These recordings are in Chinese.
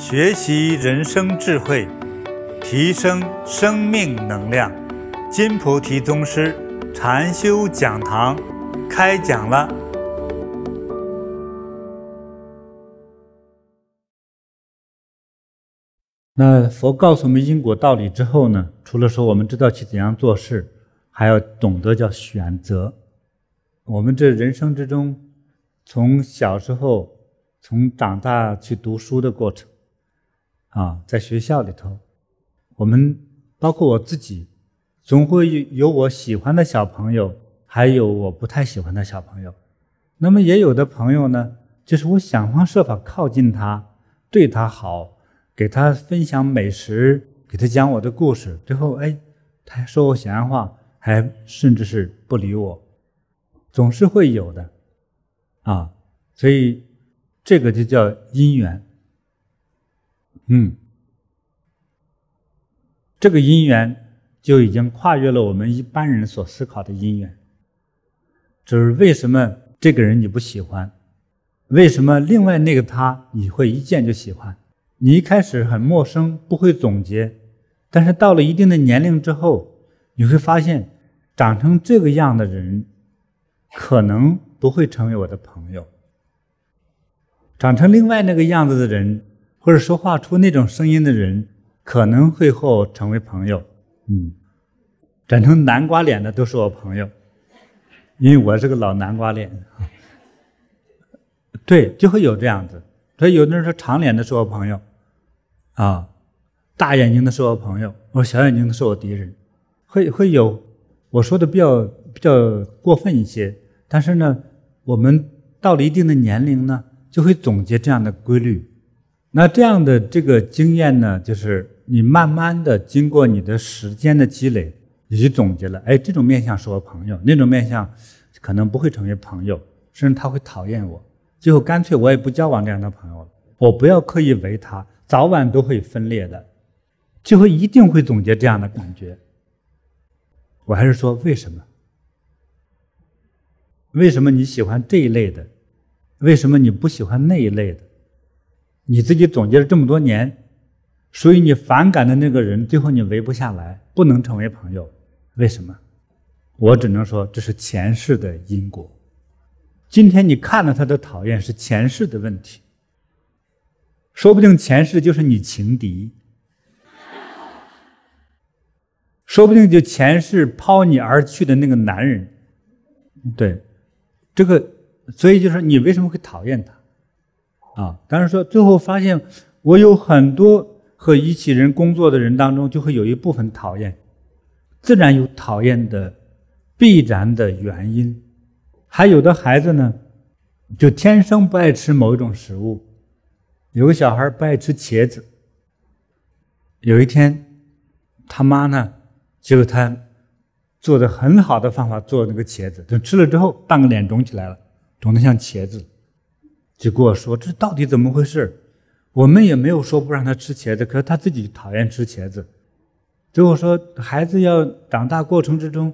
学习人生智慧，提升生命能量。金菩提宗师禅修讲堂开讲了。那佛告诉我们因果道理之后呢，除了说我们知道去怎样做事，还要懂得叫选择。我们这人生之中，从小时候，从长大去读书的过程，啊，在学校里头，我们包括我自己，总会有我喜欢的小朋友，还有我不太喜欢的小朋友。那么也有的朋友呢，就是我想方设法靠近他，对他好，给他分享美食，给他讲我的故事，最后哎，他还说我闲话，还甚至是不理我。总是会有的，啊，所以这个就叫因缘。嗯，这个因缘就已经跨越了我们一般人所思考的因缘。就是为什么这个人你不喜欢？为什么另外那个他你会一见就喜欢？你一开始很陌生，不会总结，但是到了一定的年龄之后，你会发现长成这个样的人。可能不会成为我的朋友。长成另外那个样子的人，或者说话出那种声音的人，可能会和我成为朋友。嗯，长成南瓜脸的都是我朋友，因为我是个老南瓜脸。对，就会有这样子。所以有的人说长脸的是我朋友，啊，大眼睛的是我朋友，我小眼睛的是我敌人，会会有。我说的比较比较过分一些，但是呢，我们到了一定的年龄呢，就会总结这样的规律。那这样的这个经验呢，就是你慢慢的经过你的时间的积累，你去总结了，哎，这种面相是我朋友，那种面相可能不会成为朋友，甚至他会讨厌我。最后干脆我也不交往这样的朋友了，我不要刻意为他，早晚都会分裂的，最后一定会总结这样的感觉。我还是说，为什么？为什么你喜欢这一类的？为什么你不喜欢那一类的？你自己总结了这么多年，所以你反感的那个人，最后你围不下来，不能成为朋友。为什么？我只能说，这是前世的因果。今天你看了他的讨厌，是前世的问题。说不定前世就是你情敌。说不定就前世抛你而去的那个男人，对，这个，所以就是你为什么会讨厌他，啊？当然说最后发现，我有很多和一起人工作的人当中，就会有一部分讨厌，自然有讨厌的必然的原因。还有的孩子呢，就天生不爱吃某一种食物，有个小孩不爱吃茄子，有一天，他妈呢？就他做的很好的方法做那个茄子，等吃了之后，半个脸肿起来了，肿得像茄子。就跟我说：“这到底怎么回事？”我们也没有说不让他吃茄子，可是他自己讨厌吃茄子。最后说：“孩子要长大过程之中，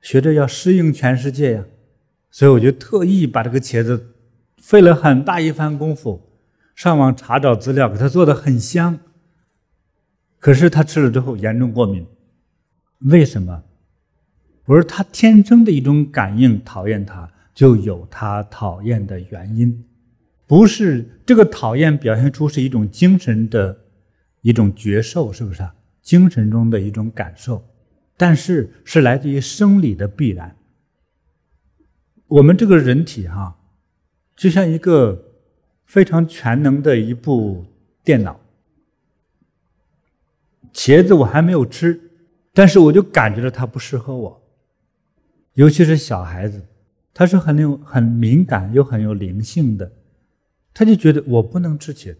学着要适应全世界呀。”所以我就特意把这个茄子费了很大一番功夫，上网查找资料，给他做的很香。可是他吃了之后严重过敏。为什么？不是他天生的一种感应，讨厌他就有他讨厌的原因，不是这个讨厌表现出是一种精神的一种觉受，是不是啊？精神中的一种感受，但是是来自于生理的必然。我们这个人体哈，就像一个非常全能的一部电脑。茄子我还没有吃。但是我就感觉到它不适合我，尤其是小孩子，他是很有很敏感又很有灵性的，他就觉得我不能吃茄子，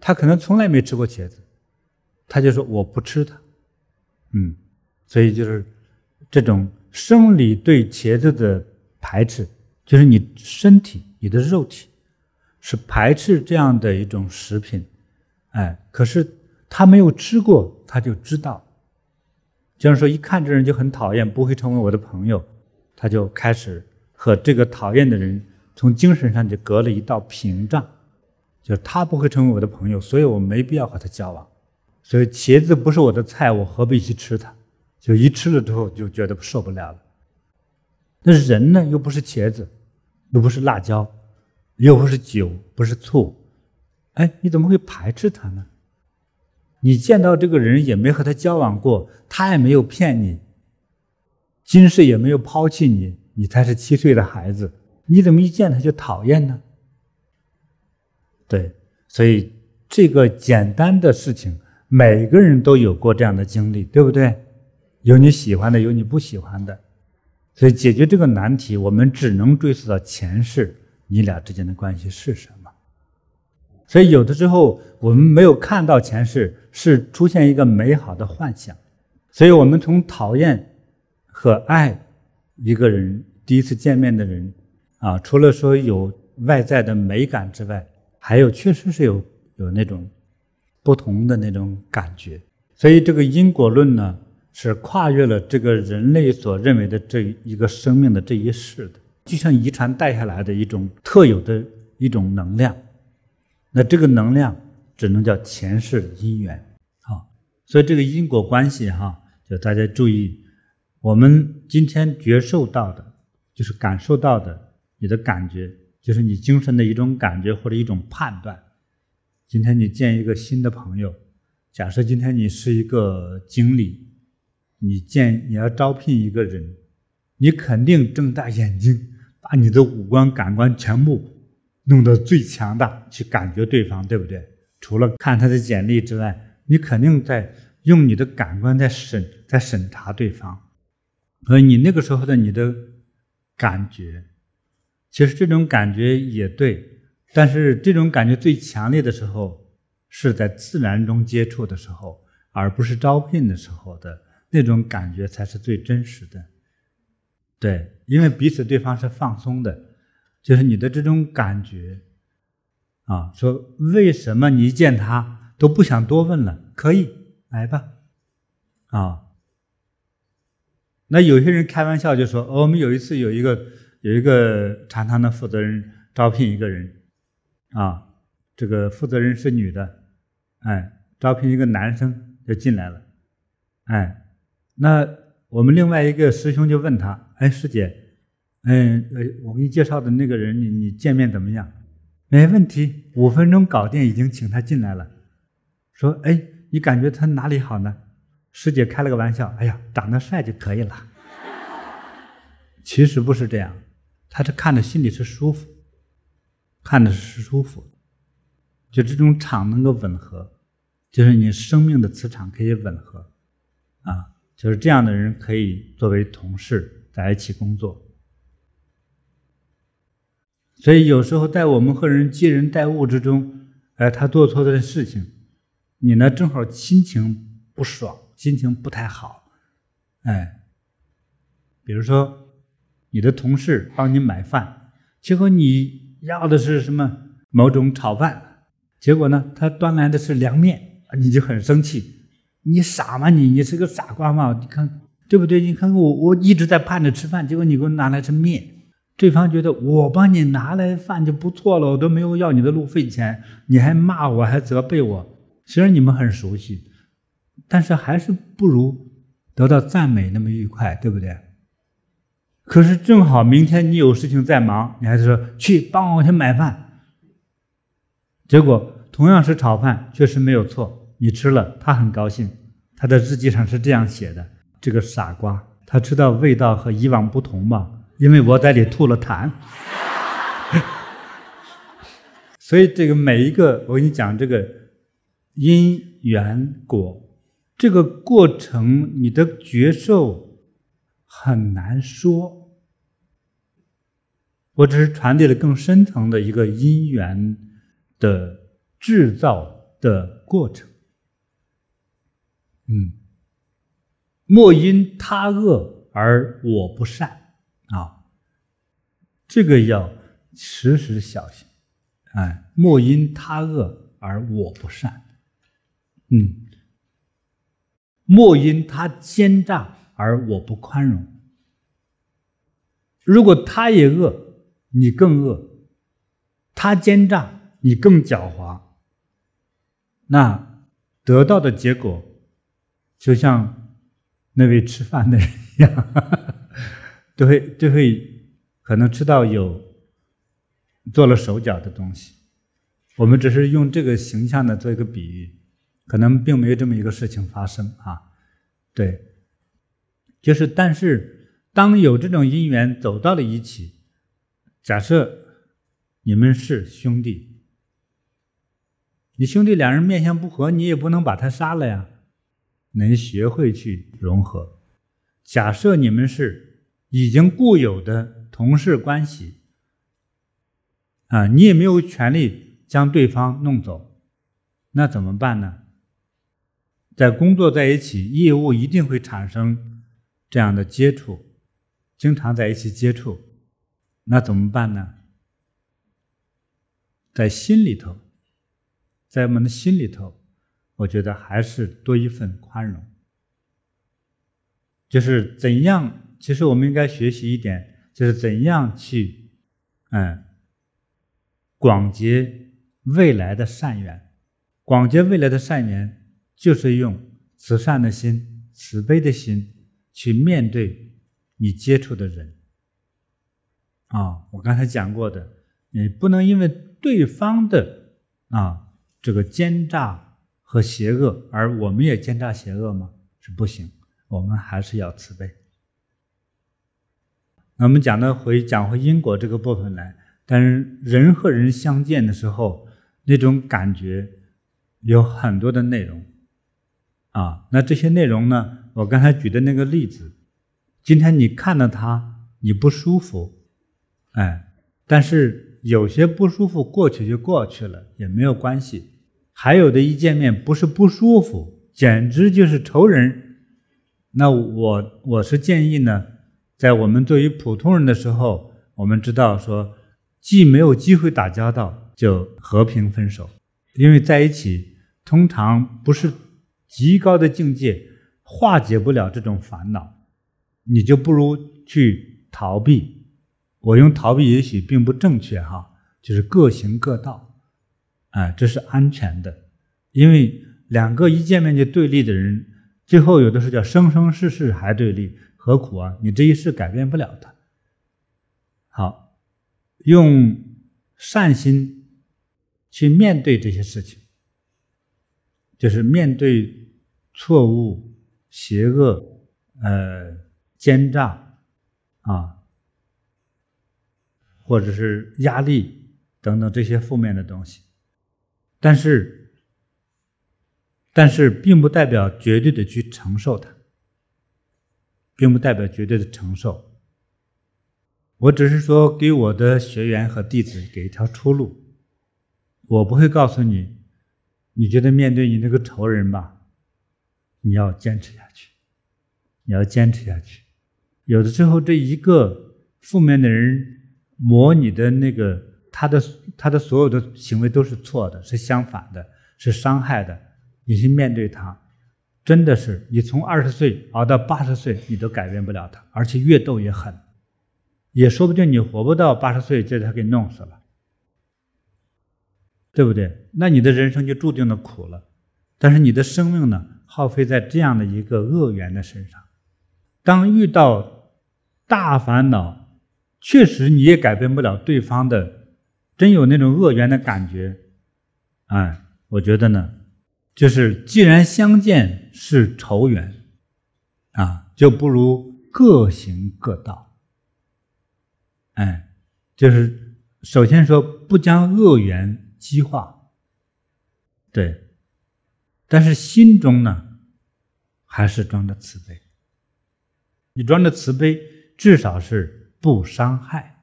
他可能从来没吃过茄子，他就说我不吃它，嗯，所以就是这种生理对茄子的排斥，就是你身体你的肉体是排斥这样的一种食品，哎，可是他没有吃过，他就知道。就是说，一看这人就很讨厌，不会成为我的朋友，他就开始和这个讨厌的人从精神上就隔了一道屏障，就是他不会成为我的朋友，所以我没必要和他交往。所以茄子不是我的菜，我何必去吃它？就一吃了之后就觉得受不了了。那人呢，又不是茄子，又不是辣椒，又不是酒，不是醋，哎，你怎么会排斥他呢？你见到这个人也没和他交往过，他也没有骗你，今世也没有抛弃你，你才是七岁的孩子，你怎么一见他就讨厌呢？对，所以这个简单的事情，每个人都有过这样的经历，对不对？有你喜欢的，有你不喜欢的，所以解决这个难题，我们只能追溯到前世你俩之间的关系是什么。所以有的时候我们没有看到前世，是出现一个美好的幻想，所以我们从讨厌和爱一个人第一次见面的人啊，除了说有外在的美感之外，还有，确实是有有那种不同的那种感觉，所以这个因果论呢，是跨越了这个人类所认为的这一个生命的这一世的，就像遗传带下来的一种特有的一种能量。那这个能量只能叫前世因缘啊。所以这个因果关系哈，就大家注意，我们今天觉受到的，就是感受到的，你的感觉。就是你精神的一种感觉或者一种判断。今天你见一个新的朋友，假设今天你是一个经理，你见你要招聘一个人，你肯定睁大眼睛，把你的五官感官全部弄得最强大，去感觉对方，对不对？除了看他的简历之外，你肯定在用你的感官在审在审查对方，所以你那个时候的你的感觉。其实这种感觉也对，但是这种感觉最强烈的时候是在自然中接触的时候，而不是招聘的时候的那种感觉才是最真实的。对，因为彼此对方是放松的，就是你的这种感觉啊，说为什么你一见他都不想多问了？可以来吧，啊，那有些人开玩笑就说，哦，我们有一次有一个。有一个禅堂的负责人招聘一个人，啊，这个负责人是女的，哎，招聘一个男生就进来了，哎，那我们另外一个师兄就问他，哎，师姐，嗯，呃，我给你介绍的那个人，你你见面怎么样？没问题，五分钟搞定，已经请他进来了。说，哎，你感觉他哪里好呢？师姐开了个玩笑，哎呀，长得帅就可以了。其实不是这样。他是看着心里是舒服，看着是舒服，就这种场能够吻合，就是你生命的磁场可以吻合，啊，就是这样的人可以作为同事在一起工作。所以有时候在我们和人接人待物之中，哎，他做错的事情，你呢正好心情不爽，心情不太好，哎，比如说。你的同事帮你买饭，结果你要的是什么某种炒饭，结果呢，他端来的是凉面，你就很生气。你傻吗？你你是个傻瓜吗？你看对不对？你看我我一直在盼着吃饭，结果你给我拿来是面。对方觉得我帮你拿来饭就不错了，我都没有要你的路费钱，你还骂我，还责备我。虽然你们很熟悉，但是还是不如得到赞美那么愉快，对不对？可是正好明天你有事情在忙，你还是说去帮我去买饭。结果同样是炒饭，确实没有错，你吃了，他很高兴。他的日记上是这样写的：这个傻瓜，他知道味道和以往不同吗？因为我在里吐了痰。所以这个每一个，我跟你讲，这个因缘果，这个过程，你的觉受。很难说，我只是传递了更深层的一个因缘的制造的过程。嗯，莫因他恶而我不善啊，这个要时时小心。哎，莫因他恶而我不善。嗯，莫因他奸诈。而我不宽容。如果他也恶，你更恶；他奸诈，你更狡猾，那得到的结果就像那位吃饭的人一样，都会就会可能吃到有做了手脚的东西。我们只是用这个形象的做一个比喻，可能并没有这么一个事情发生啊。对，就是但是当有这种因缘走到了一起，假设你们是兄弟，你兄弟两人面相不合，你也不能把他杀了呀，能学会去融合。假设你们是已经固有的同事关系，啊，你也没有权利将对方弄走，那怎么办呢？在工作在一起，业务一定会产生这样的接触，经常在一起接触，那怎么办呢？在心里头，在我们的心里头，我觉得还是多一份宽容。就是怎样，其实我们应该学习一点，就是怎样去，嗯，广结未来的善缘，广结未来的善缘。就是用慈善的心、慈悲的心去面对你接触的人。啊，我刚才讲过的，你不能因为对方的啊这个奸诈和邪恶，而我们也奸诈邪恶吗？是不行，我们还是要慈悲。那我们讲的回讲回因果这个部分来，但是人和人相见的时候，那种感觉有很多的内容。啊，那这些内容呢？我刚才举的那个例子，今天你看到他，你不舒服，哎，但是有些不舒服过去就过去了，也没有关系。还有的一见面不是不舒服，简直就是仇人。那我我是建议呢，在我们作为普通人的时候，我们知道说，既没有机会打交道，就和平分手，因为在一起通常不是。极高的境界化解不了这种烦恼，你就不如去逃避。我用逃避也许并不正确哈，就是各行各道，哎，这是安全的。因为两个一见面就对立的人，最后有的时候叫生生世世还对立，何苦啊？你这一世改变不了他。好，用善心去面对这些事情。就是面对错误、邪恶、呃奸诈啊，或者是压力等等这些负面的东西，但是，但是并不代表绝对的去承受它，并不代表绝对的承受。我只是说给我的学员和弟子给一条出路，我不会告诉你。你觉得面对你那个仇人吧，你要坚持下去，你要坚持下去。有的时候，这一个负面的人磨你的那个，他的他的所有的行为都是错的，是相反的，是伤害的。你去面对他，真的是你从二十岁熬到八十岁，你都改变不了他，而且越斗越狠，也说不定你活不到八十岁，就他给弄死了。对不对？那你的人生就注定了苦了。但是你的生命呢，耗费在这样的一个恶缘的身上。当遇到大烦恼，确实你也改变不了对方的，真有那种恶缘的感觉。哎，我觉得呢，就是既然相见是仇缘，啊，就不如各行各道。哎，就是首先说不将恶缘。激化，对，但是心中呢，还是装着慈悲。你装着慈悲，至少是不伤害。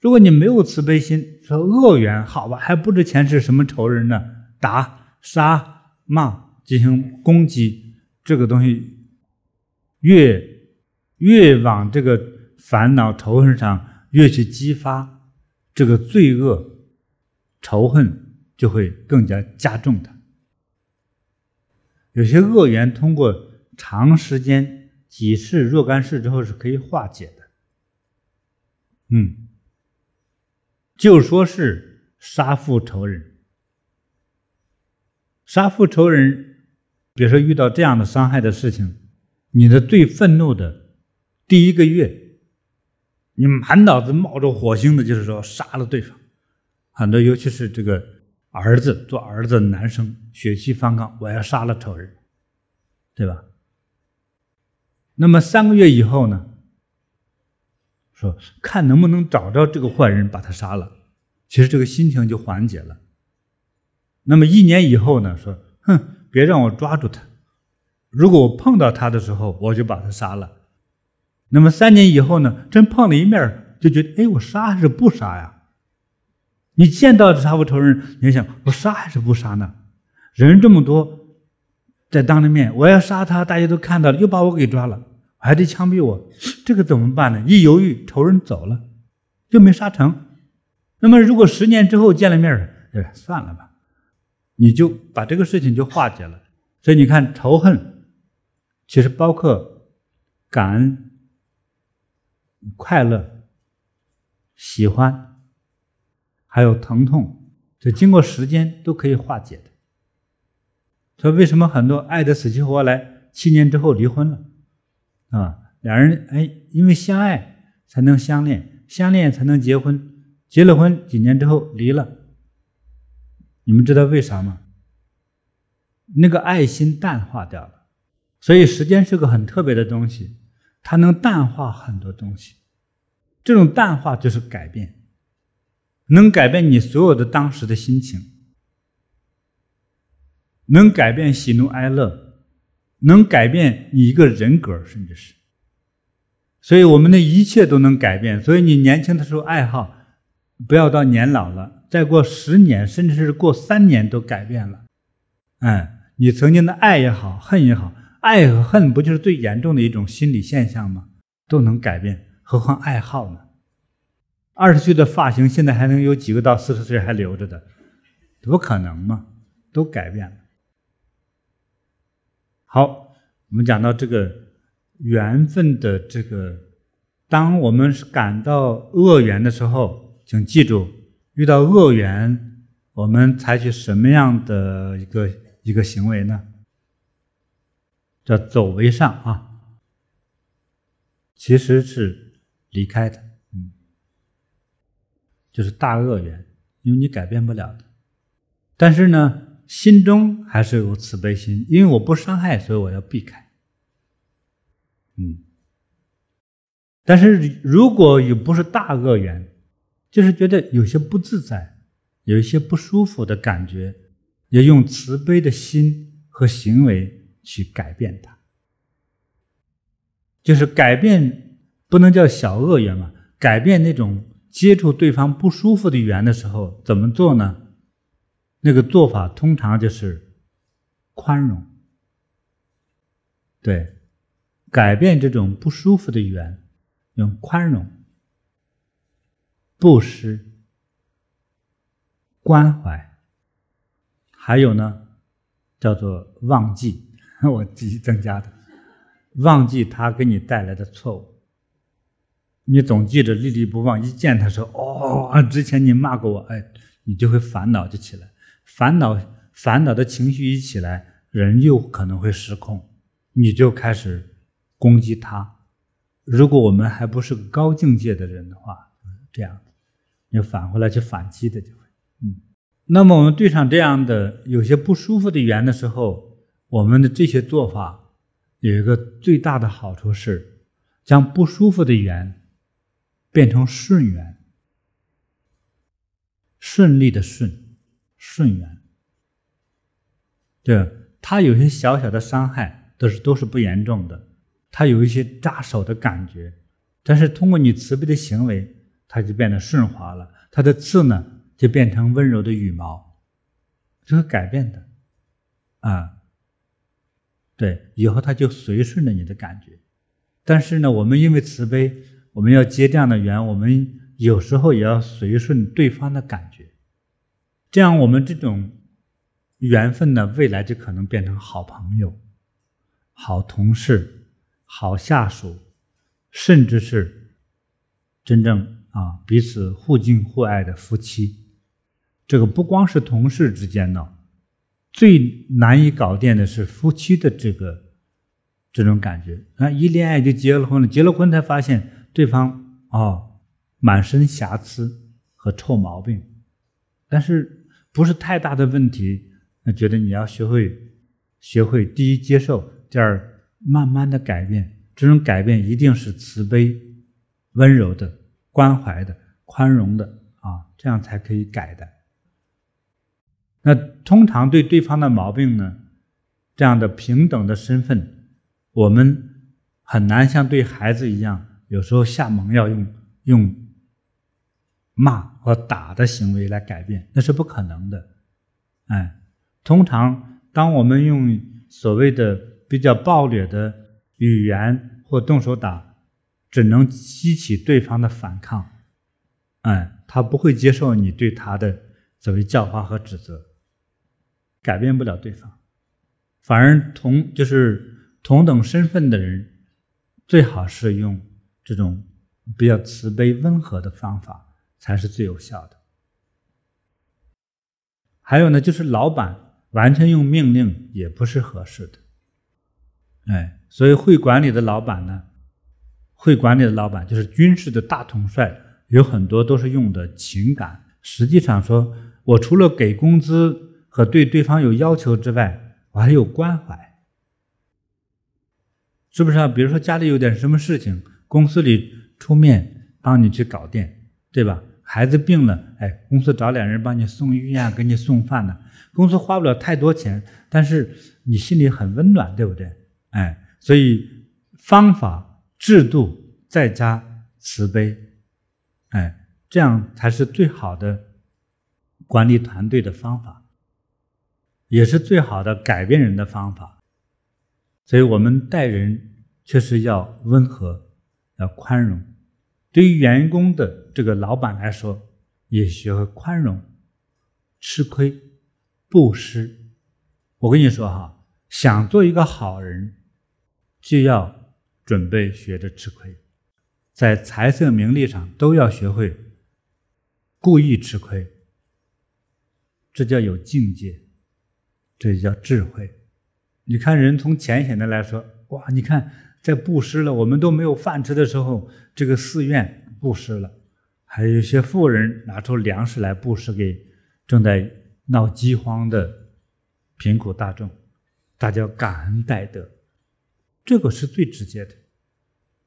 如果你没有慈悲心，说恶缘，好吧，还不知前世什么仇人呢？打、杀、骂，进行攻击，这个东西越越往这个烦恼仇恨上越去激发，这个罪恶。仇恨就会更加加重它。有些恶缘通过长时间几世若干世之后是可以化解的。嗯，就说是杀父仇人。杀父仇人，比如说遇到这样的伤害的事情，你的最愤怒的第一个月，你满脑子冒着火星的，就是说杀了对方。很多，尤其是这个儿子，做儿子的男生，血气方刚，我要杀了仇人，对吧？那么三个月以后呢？说看能不能找着这个坏人，把他杀了。其实这个心情就缓解了。那么一年以后呢？说哼，别让我抓住他。如果我碰到他的时候，我就把他杀了。那么三年以后呢？真碰了一面，就觉得哎，我杀还是不杀呀？你见到杀父仇人，你想我杀还是不杀呢？人这么多，在当着面，我要杀他，大家都看到了，又把我给抓了。还得枪毙我，这个怎么办呢？一犹豫，仇人走了，就没杀成。那么，如果十年之后见了面，哎，算了吧，你就把这个事情就化解了。所以你看，仇恨其实包括感恩、快乐、喜欢，还有疼痛，这经过时间都可以化解的。所以，为什么很多爱得死去活来，七年之后离婚了？啊，两人哎，因为相爱才能相恋，相恋才能结婚，结了婚几年之后离了。你们知道为啥吗？那个爱心淡化掉了。所以时间是个很特别的东西，它能淡化很多东西。这种淡化就是改变，能改变你所有的当时的心情，能改变喜怒哀乐。能改变你一个人格，甚至是，所以我们的一切都能改变。所以你年轻的时候爱好，不要到年老了，再过十年，甚至是过三年都改变了。哎，你曾经的爱也好，恨也好，爱和恨不就是最严重的一种心理现象吗？都能改变，何况爱好呢？二十岁的发型，现在还能有几个到四十岁还留着的？不可能嘛，都改变了。好，我们讲到这个缘分的这个，当我们是感到恶缘的时候，请记住，遇到恶缘，我们采取什么样的一个一个行为呢？叫走为上啊，其实是离开的，嗯，就是大恶缘，因为你改变不了的，但是呢。心中还是有慈悲心，因为我不伤害，所以我要避开。嗯，但是如果有不是大恶缘，就是觉得有些不自在，有一些不舒服的感觉，要用慈悲的心和行为去改变它。就是改变，不能叫小恶缘嘛，改变那种接触对方不舒服的缘的时候，怎么做呢？那个做法通常就是宽容，对，改变这种不舒服的缘，用宽容、布施、关怀，还有呢，叫做忘记，我自己增加的，忘记他给你带来的错误，你总记着历历不忘，一见他说哦，之前你骂过我，哎，你就会烦恼就起来。烦恼烦恼的情绪一起来，人又可能会失控，你就开始攻击他。如果我们还不是高境界的人的话，这样，你反回来去反击的就会。嗯，那么我们对上这样的有些不舒服的缘的时候，我们的这些做法有一个最大的好处是，将不舒服的缘变成顺缘，顺利的顺。顺缘，对，他有些小小的伤害，都是都是不严重的。他有一些扎手的感觉，但是通过你慈悲的行为，他就变得顺滑了。他的刺呢，就变成温柔的羽毛，这个改变的，啊，对，以后他就随顺着你的感觉。但是呢，我们因为慈悲，我们要结这样的缘，我们有时候也要随顺对方的感觉。这样，我们这种缘分呢，未来就可能变成好朋友、好同事、好下属，甚至是真正啊彼此互敬互爱的夫妻。这个不光是同事之间呢，最难以搞定的是夫妻的这个这种感觉。啊，一恋爱就结了婚了，结了婚才发现对方哦，满身瑕疵和臭毛病，但是不是太大的问题，那觉得你要学会学会第一接受，第二慢慢的改变。这种改变一定是慈悲、温柔的、关怀的、宽容的啊，这样才可以改的。那通常对对方的毛病呢，这样的平等的身份，我们很难像对孩子一样，有时候下猛药用用骂和打的行为来改变，那是不可能的。哎，通常当我们用所谓的比较暴烈的语言，或动手打，只能激起对方的反抗，哎，他不会接受你对他的所谓教化和指责，改变不了对方，反而同就是同等身份的人，最好是用这种比较慈悲温和的方法才是最有效的。还有呢，就是老板完全用命令也不是合适的，哎。所以，会管理的老板呢，会管理的老板就是军事的大统帅，有很多都是用的情感。实际上说，我除了给工资和对对方有要求之外，我还有关怀，是不是啊？比如说家里有点什么事情，公司里出面帮你去搞定，对吧？孩子病了，哎，公司找两人帮你送医院，给你送饭呢。公司花不了太多钱，但是你心里很温暖，对不对？哎。所以，方法、制度再加慈悲，哎，这样才是最好的管理团队的方法，也是最好的改变人的方法。所以我们待人确实要温和，要宽容。对于员工的这个老板来说，也学会宽容、吃亏、布施。我跟你说哈，想做一个好人。就要准备学着吃亏，在财色名利上都要学会故意吃亏，这叫有境界，这叫智慧。你看人从浅显的来说，哇，你看在布施了，我们都没有饭吃的时候，这个寺院布施了，还有一些富人拿出粮食来布施给正在闹饥荒的贫苦大众，大家感恩戴德。这个是最直接的，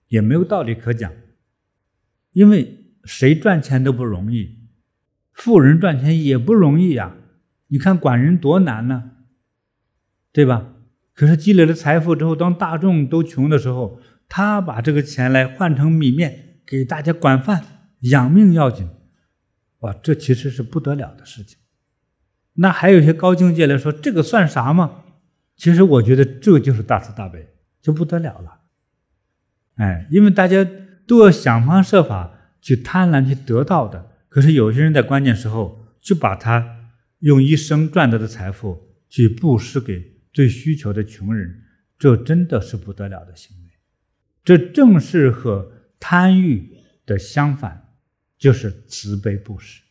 也没有道理可讲，因为谁赚钱都不容易，富人赚钱也不容易呀。你看管人多难呢，对吧？可是积累了财富之后，当大众都穷的时候，他把这个钱来换成米面，给大家管饭，养命要紧，哇，这其实是不得了的事情。那还有一些高境界来说，这个算啥吗？其实我觉得这就是大慈大悲。就不得了了，哎，因为大家都要想方设法去贪婪去得到的，可是有些人在关键时候就把他用一生赚得的财富去布施给最需求的穷人，这真的是不得了的行为。这正是和贪欲的相反，就是慈悲布施。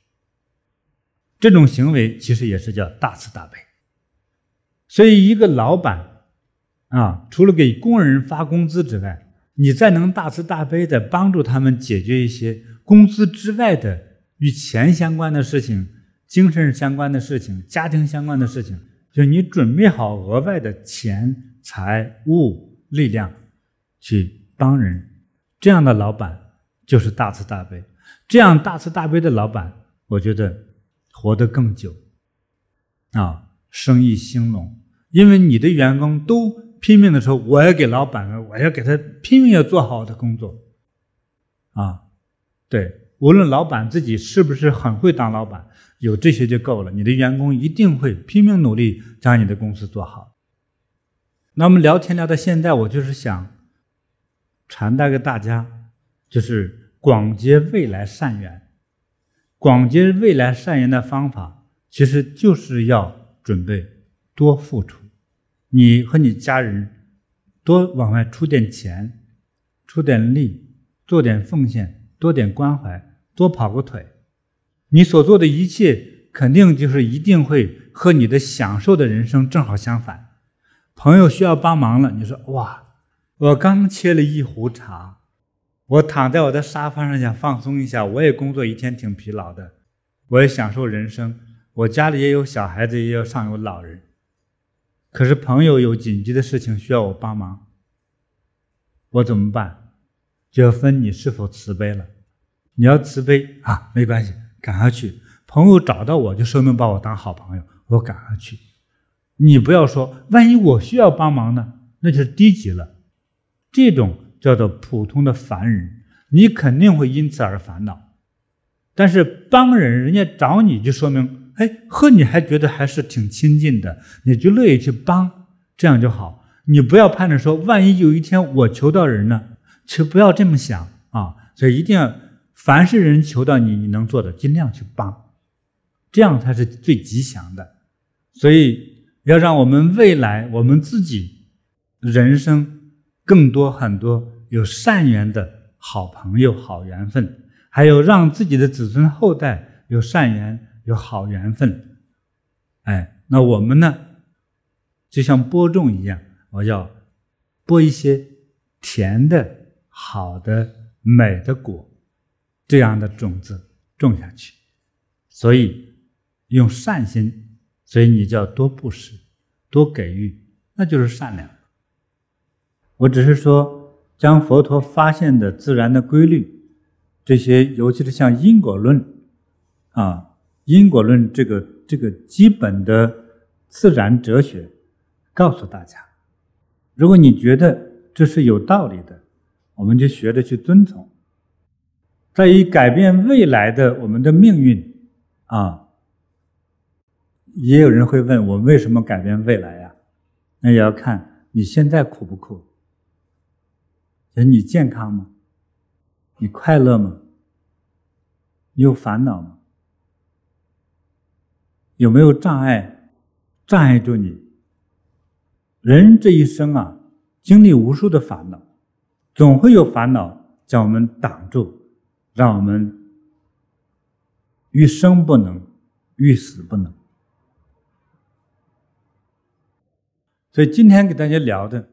这种行为其实也是叫大慈大悲。所以一个老板。啊，除了给工人发工资之外，你再能大慈大悲的帮助他们解决一些工资之外的与钱相关的事情、精神相关的事情、家庭相关的事情，就你准备好额外的钱财物力量去帮人，这样的老板就是大慈大悲。这样大慈大悲的老板，我觉得活得更久，啊，生意兴隆，因为你的员工都。拼命的时候，我要给老板，我要给他拼命要做好的工作，啊，对，无论老板自己是不是很会当老板，有这些就够了。你的员工一定会拼命努力将你的公司做好。那我们聊天聊到现在，我就是想传达给大家，就是广结未来善缘。广结未来善缘的方法，其实就是要准备多付出。你和你家人多往外出点钱，出点力，做点奉献，多点关怀，多跑个腿。你所做的一切肯定就是一定会和你的享受的人生正好相反。朋友需要帮忙了，你说哇，我刚切了一壶茶，我躺在我的沙发上想放松一下，我也工作一天挺疲劳的，我也享受人生，我家里也有小孩子，也有上有老人，可是朋友有紧急的事情需要我帮忙，我怎么办？就要分你是否慈悲了。你要慈悲啊，没关系，赶快去。朋友找到我就说明把我当好朋友，我赶快去。你不要说，万一我需要帮忙呢？那就是低级了。这种叫做普通的凡人，你肯定会因此而烦恼。但是帮人，人家找你就说明，哎，和你还觉得还是挺亲近的，你就乐意去帮，这样就好。你不要盼着说，万一有一天我求到人呢，就不要这么想啊。所以一定要，凡是人求到你，你能做的，尽量去帮，这样才是最吉祥的。所以。要让我们未来我们自己人生更多很多有善缘的好朋友、好缘分，还有让自己的子孙后代有善缘、有好缘分。哎，那我们呢，就像播种一样，我要播一些甜的、好的、美的果，这样的种子种下去。所以用善心。所以你就要多布施，多给予，那就是善良。我只是说，将佛陀发现的自然的规律，这些尤其是像因果论，啊，因果论这个这个基本的自然哲学，告诉大家。如果你觉得这是有道理的，我们就学着去遵从。在于改变未来的我们的命运，啊。也有人会问我为什么改变未来呀？那也要看你现在苦不苦？就是你健康吗？你快乐吗？你有烦恼吗？有没有障碍障碍住你？人这一生啊，经历无数的烦恼，总会有烦恼将我们挡住，让我们欲生不能，欲死不能。所以今天给大家聊的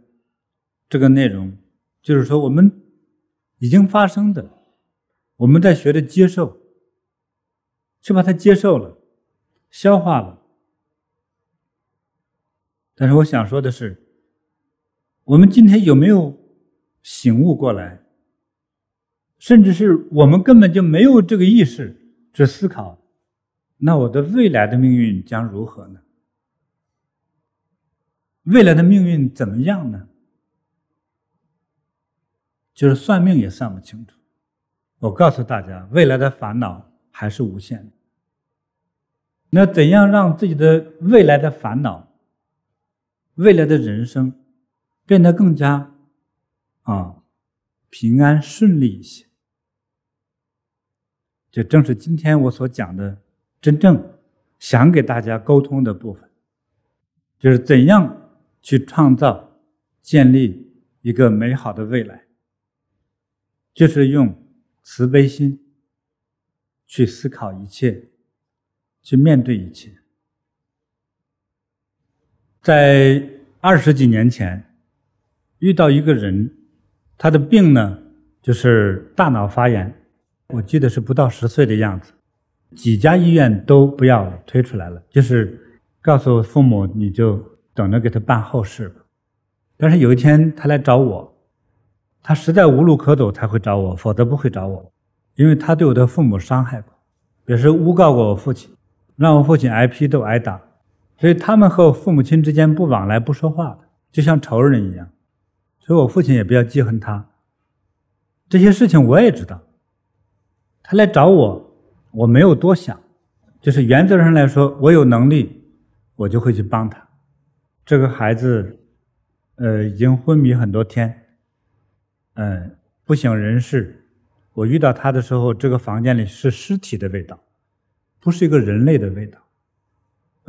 这个内容，就是说我们已经发生的，我们在学着接受，去把它接受了，消化了。但是我想说的是，我们今天有没有醒悟过来？甚至是我们根本就没有这个意识去思考，那我的未来的命运将如何呢？未来的命运怎么样呢？就是算命也算不清楚。我告诉大家，未来的烦恼还是无限的。那怎样让自己的未来的烦恼、未来的人生变得更加啊平安顺利一些？这正是今天我所讲的真正想给大家沟通的部分，就是怎样。去创造、建立一个美好的未来，就是用慈悲心去思考一切，去面对一切。在二十几年前，遇到一个人，他的病呢，就是大脑发炎，我记得是不到十岁的样子，几家医院都不要，推出来了，就是告诉父母你就。等着给他办后事吧，但是有一天他来找我，他实在无路可走才会找我，否则不会找我，因为他对我的父母伤害过，也是诬告过我父亲，让我父亲挨批斗挨打，所以他们和我父母亲之间不往来不说话的，就像仇人一样，所以我父亲也比较记恨他。这些事情我也知道，他来找我，我没有多想，就是原则上来说，我有能力，我就会去帮他。这个孩子，呃，已经昏迷很多天，嗯、不省人事。我遇到他的时候，这个房间里是尸体的味道，不是一个人类的味道。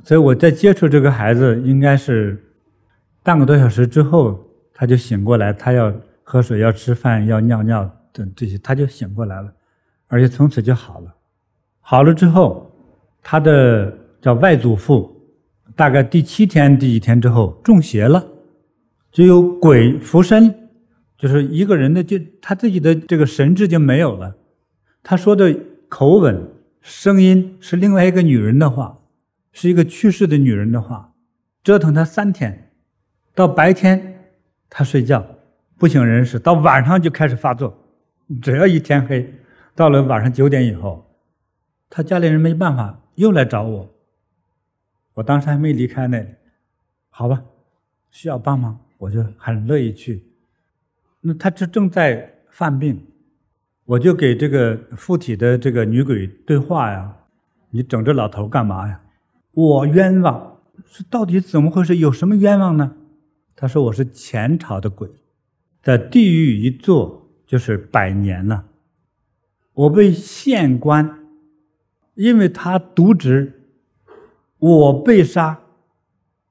所以我在接触这个孩子，应该是半个多小时之后，他就醒过来，他要喝水、要吃饭、要尿尿等这些，他就醒过来了，而且从此就好了。好了之后，他的叫外祖父，大概第七天、第几天之后中邪了，就有鬼附身，就是一个人的就他自己的这个神智就没有了，他说的口吻、声音是另外一个女人的话，是一个去世的女人的话，折腾他三天，到白天他睡觉不省人事，到晚上就开始发作，只要一天黑，到了晚上九点以后。他家里人没办法，又来找我。我当时还没离开那里，好吧，需要帮忙，我就很乐意去。那他这正在犯病，我就给这个附体的这个女鬼对话呀：“你整这老头干嘛呀？我冤枉，是到底怎么回事？有什么冤枉呢？”他说：“我是前朝的鬼，在地狱一坐就是百年了，我被县官。”因为他渎职，我被杀，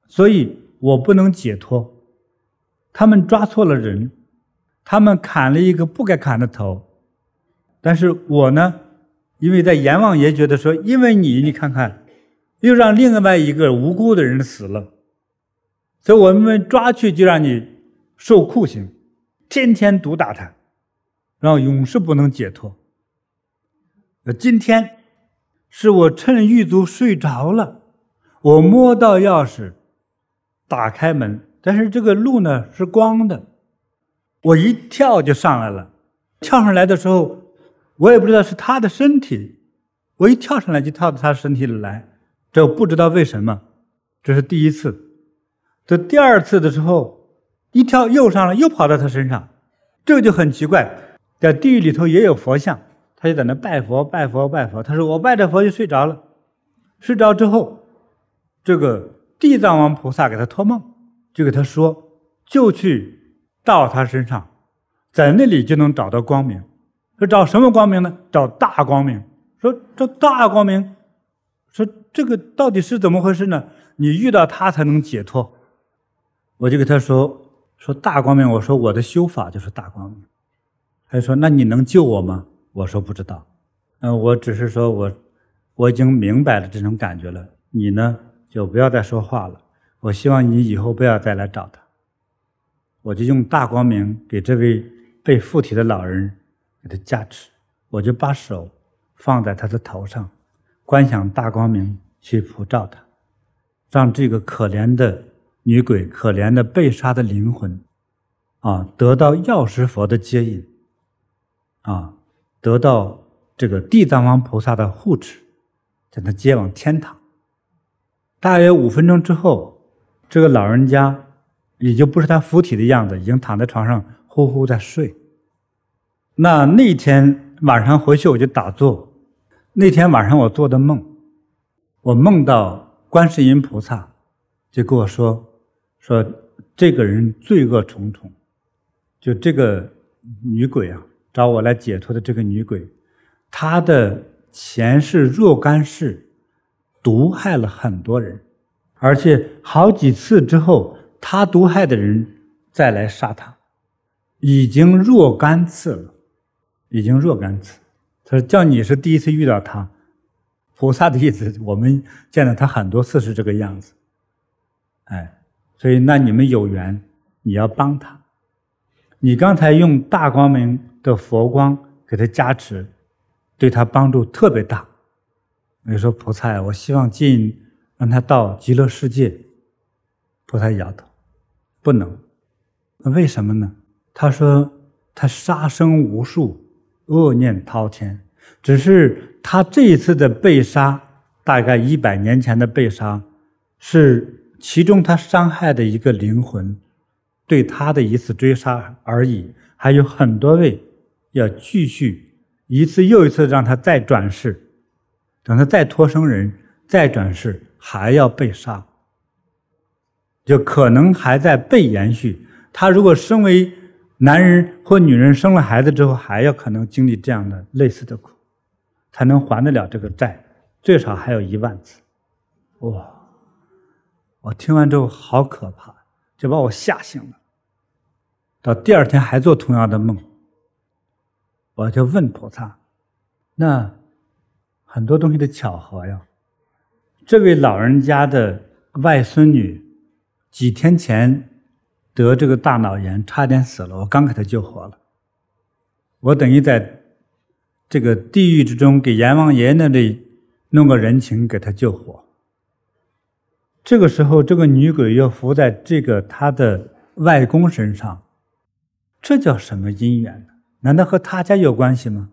所以我不能解脱。他们抓错了人，他们砍了一个不该砍的头。但是我呢，因为在阎王爷觉得说，因为你，你看看，又让另外一个无辜的人死了，所以我们抓去就让你受酷刑，天天毒打他，然后永世不能解脱。那今天。是我趁狱卒睡着了，我摸到钥匙，打开门，但是这个路呢是光的，我一跳就上来了。跳上来的时候，我也不知道是他的身体，我一跳上来就跳到他身体里来，这不知道为什么，这是第一次。这第二次的时候，一跳又上来，又跑到他身上，这就很奇怪，在地狱里头也有佛像。他就在那拜佛，拜佛，拜佛。他说：“我拜着佛就睡着了，睡着之后，这个地藏王菩萨给他托梦，就给他说，就去到他身上，在那里就能找到光明。说找什么光明呢？找大光明。说这大光明，说这个到底是怎么回事呢？你遇到他才能解脱。我就给他说说大光明。我说我的修法就是大光明。他就说那你能救我吗？”我说不知道，嗯，我只是说我我已经明白了这种感觉了。你呢，就不要再说话了。我希望你以后不要再来找他。我就用大光明给这位被附体的老人给他加持，我就把手放在他的头上，观想大光明去普照他，让这个可怜的女鬼、可怜的被杀的灵魂，啊，得到药师佛的接引，啊。得到这个地藏王菩萨的护持，将他接往天堂。大约五分钟之后，这个老人家也就不是他附体的样子，已经躺在床上呼呼在睡。那那天晚上回去我就打坐，那天晚上我做的梦，我梦到观世音菩萨就跟我说，说这个人罪恶重重，就这个女鬼啊。找我来解脱的这个女鬼，她的前世若干世毒害了很多人，而且好几次之后，她毒害的人再来杀她，已经若干次了，已经若干次。他说：“叫你是第一次遇到她，菩萨的意思，我们见到她很多次是这个样子。哎，所以那你们有缘，你要帮她。你刚才用大光明。”的佛光给他加持，对他帮助特别大。我说菩萨，我希望进，让他到极乐世界。菩萨摇头，不能。为什么呢？他说他杀生无数，恶念滔天。只是他这一次的被杀，大概一百年前的被杀，是其中他伤害的一个灵魂，对他的一次追杀而已。还有很多位。要继续一次又一次让他再转世，等他再托生人，再转世还要被杀，就可能还在被延续。他如果身为男人或女人，生了孩子之后，还要可能经历这样的类似的苦，才能还得了这个债，最少还有一万次。哇！我听完之后好可怕，就把我吓醒了。到第二天还做同样的梦。我就问菩萨：“那很多东西的巧合呀，这位老人家的外孙女几天前得这个大脑炎，差点死了，我刚给她救活了。我等于在这个地狱之中给阎王爷那里弄个人情，给她救活。这个时候，这个女鬼又附在这个她的外公身上，这叫什么因缘？难道和他家有关系吗？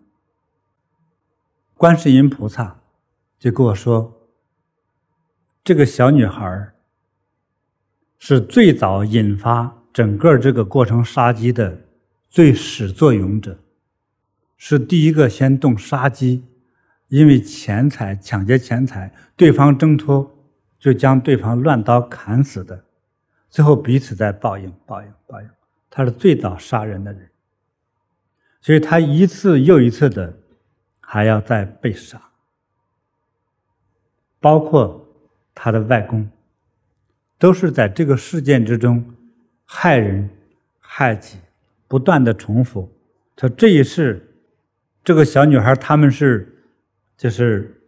观世音菩萨就跟我说：“这个小女孩是最早引发整个这个过程杀机的最始作俑者，是第一个先动杀机，因为钱财抢劫钱财，对方挣脱，就将对方乱刀砍死的，最后彼此在报应，报应，报应。他是最早杀人的人，所以他一次又一次的。”还要再被杀，包括他的外公，都是在这个事件之中害人害己，不断的重复。说这一世，这个小女孩他们是就是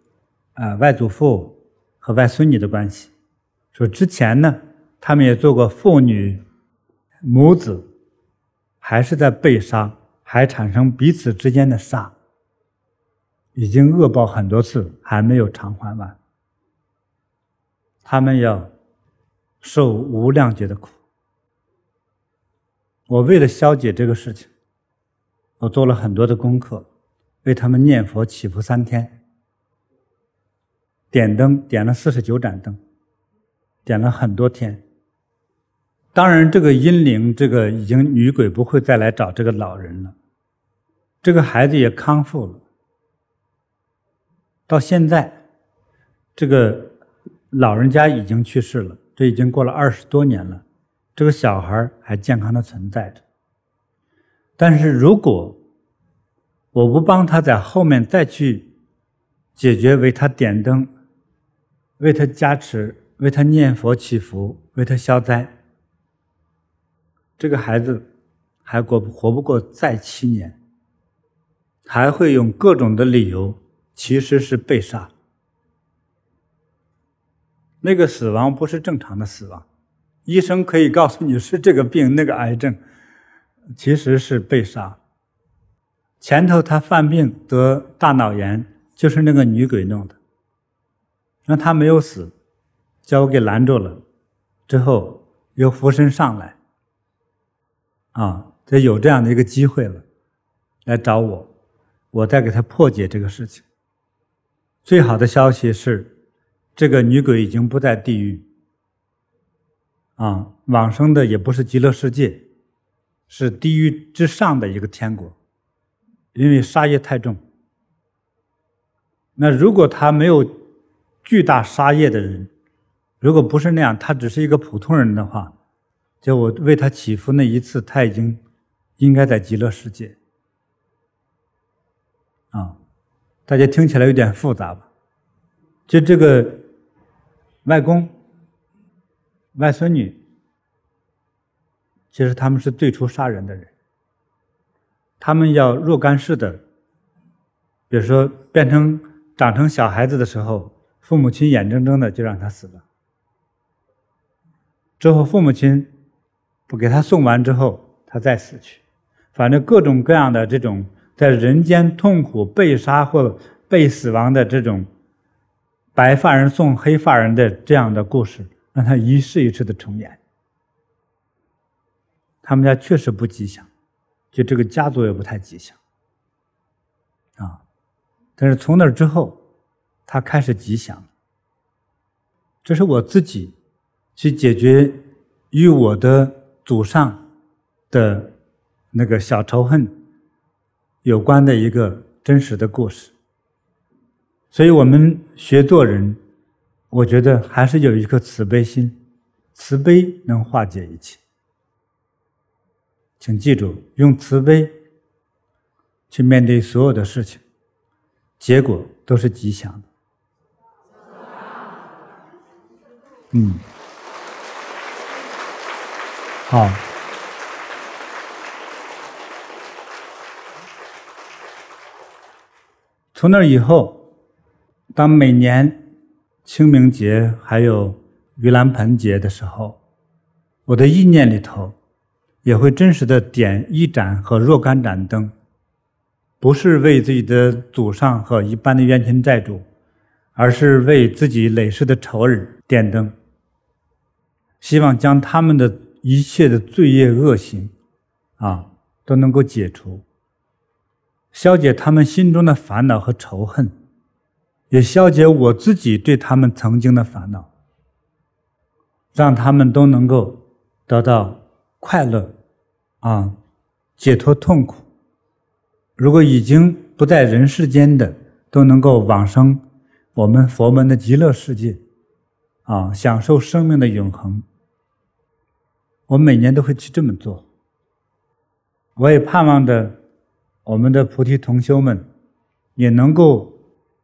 啊外祖父和外孙女的关系。说之前呢，他们也做过父女母子，还是在被杀，还产生彼此之间的杀。已经恶报很多次，还没有偿还完。他们要受无量劫的苦。我为了消解这个事情，我做了很多的功课，为他们念佛祈福三天，点灯点了四十九盏灯，点了很多天。当然，这个阴灵，这个已经女鬼不会再来找这个老人了，这个孩子也康复了。到现在，这个老人家已经去世了，这已经过了二十多年了，这个小孩还健康的存在着。但是如果我不帮他在后面再去解决，为他点灯，为他加持，为他念佛祈福，为他消灾，这个孩子还过活不过再七年，还会用各种的理由。其实是被杀，那个死亡不是正常的死亡，医生可以告诉你是这个病那个癌症，其实是被杀。前头他犯病得大脑炎，就是那个女鬼弄的，那他没有死，叫我给拦住了，之后又附身上来，啊，这有这样的一个机会了，来找我，我再给他破解这个事情。最好的消息是，这个女鬼已经不在地狱，啊，往生的也不是极乐世界，是地狱之上的一个天国，因为杀业太重。那如果他没有巨大杀业的人，如果不是那样，他只是一个普通人的话，就我为他祈福那一次，他已经应该在极乐世界，啊。大家听起来有点复杂吧？就这个外公、外孙女，其实他们是最初杀人的人。他们要若干世的，比如说变成长成小孩子的时候，父母亲眼睁睁的就让他死了。之后父母亲不给他送完之后，他再死去。反正各种各样的这种。在人间痛苦被杀或被死亡的这种白发人送黑发人的这样的故事，让他一世一世的重演。他们家确实不吉祥，就这个家族也不太吉祥啊。但是从那之后，他开始吉祥。这是我自己去解决与我的祖上的那个小仇恨。有关的一个真实的故事，所以我们学做人，我觉得还是有一颗慈悲心，慈悲能化解一切。请记住，用慈悲去面对所有的事情，结果都是吉祥的。嗯，好。从那以后，当每年清明节还有盂兰盆节的时候，我的意念里头也会真实的点一盏和若干盏灯，不是为自己的祖上和一般的冤亲债主，而是为自己累世的仇人点灯，希望将他们的一切的罪业恶行啊都能够解除，消解他们心中的烦恼和仇恨。也消解我自己对他们曾经的烦恼，让他们都能够得到快乐，啊，解脱痛苦。如果已经不在人世间的，都能够往生我们佛门的极乐世界，啊，享受生命的永恒。我每年都会去这么做。我也盼望着我们的菩提同修们也能够。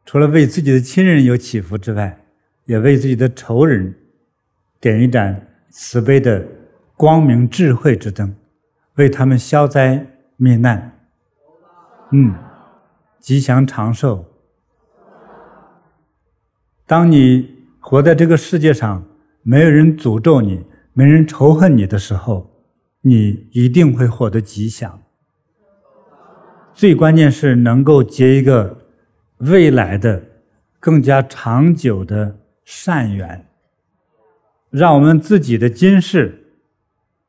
除了为自己的亲人有祈福之外，也为自己的仇人点一盏慈悲的光明智慧之灯，为他们消灾灭难，嗯，吉祥长寿。当你活在这个世界上，没有人诅咒你，没人仇恨你的时候，你一定会获得吉祥。最关键是能够结一个。未来的更加长久的善缘，让我们自己的今世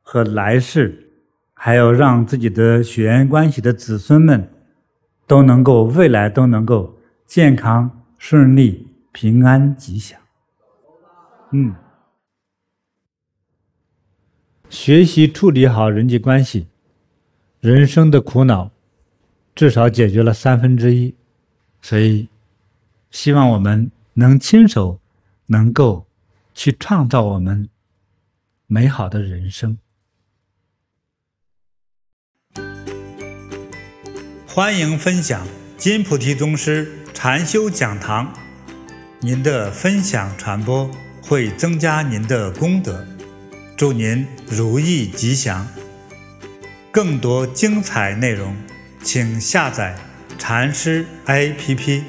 和来世，还有让自己的血缘关系的子孙们，都能够未来都能够健康顺利、平安吉祥。嗯，学习处理好人际关系，人生的苦恼至少解决了三分之一。所以，希望我们能亲手，能够去创造我们美好的人生。欢迎分享金菩提宗师禅修讲堂，您的分享传播会增加您的功德，祝您如意吉祥。更多精彩内容，请下载。禅师 APP。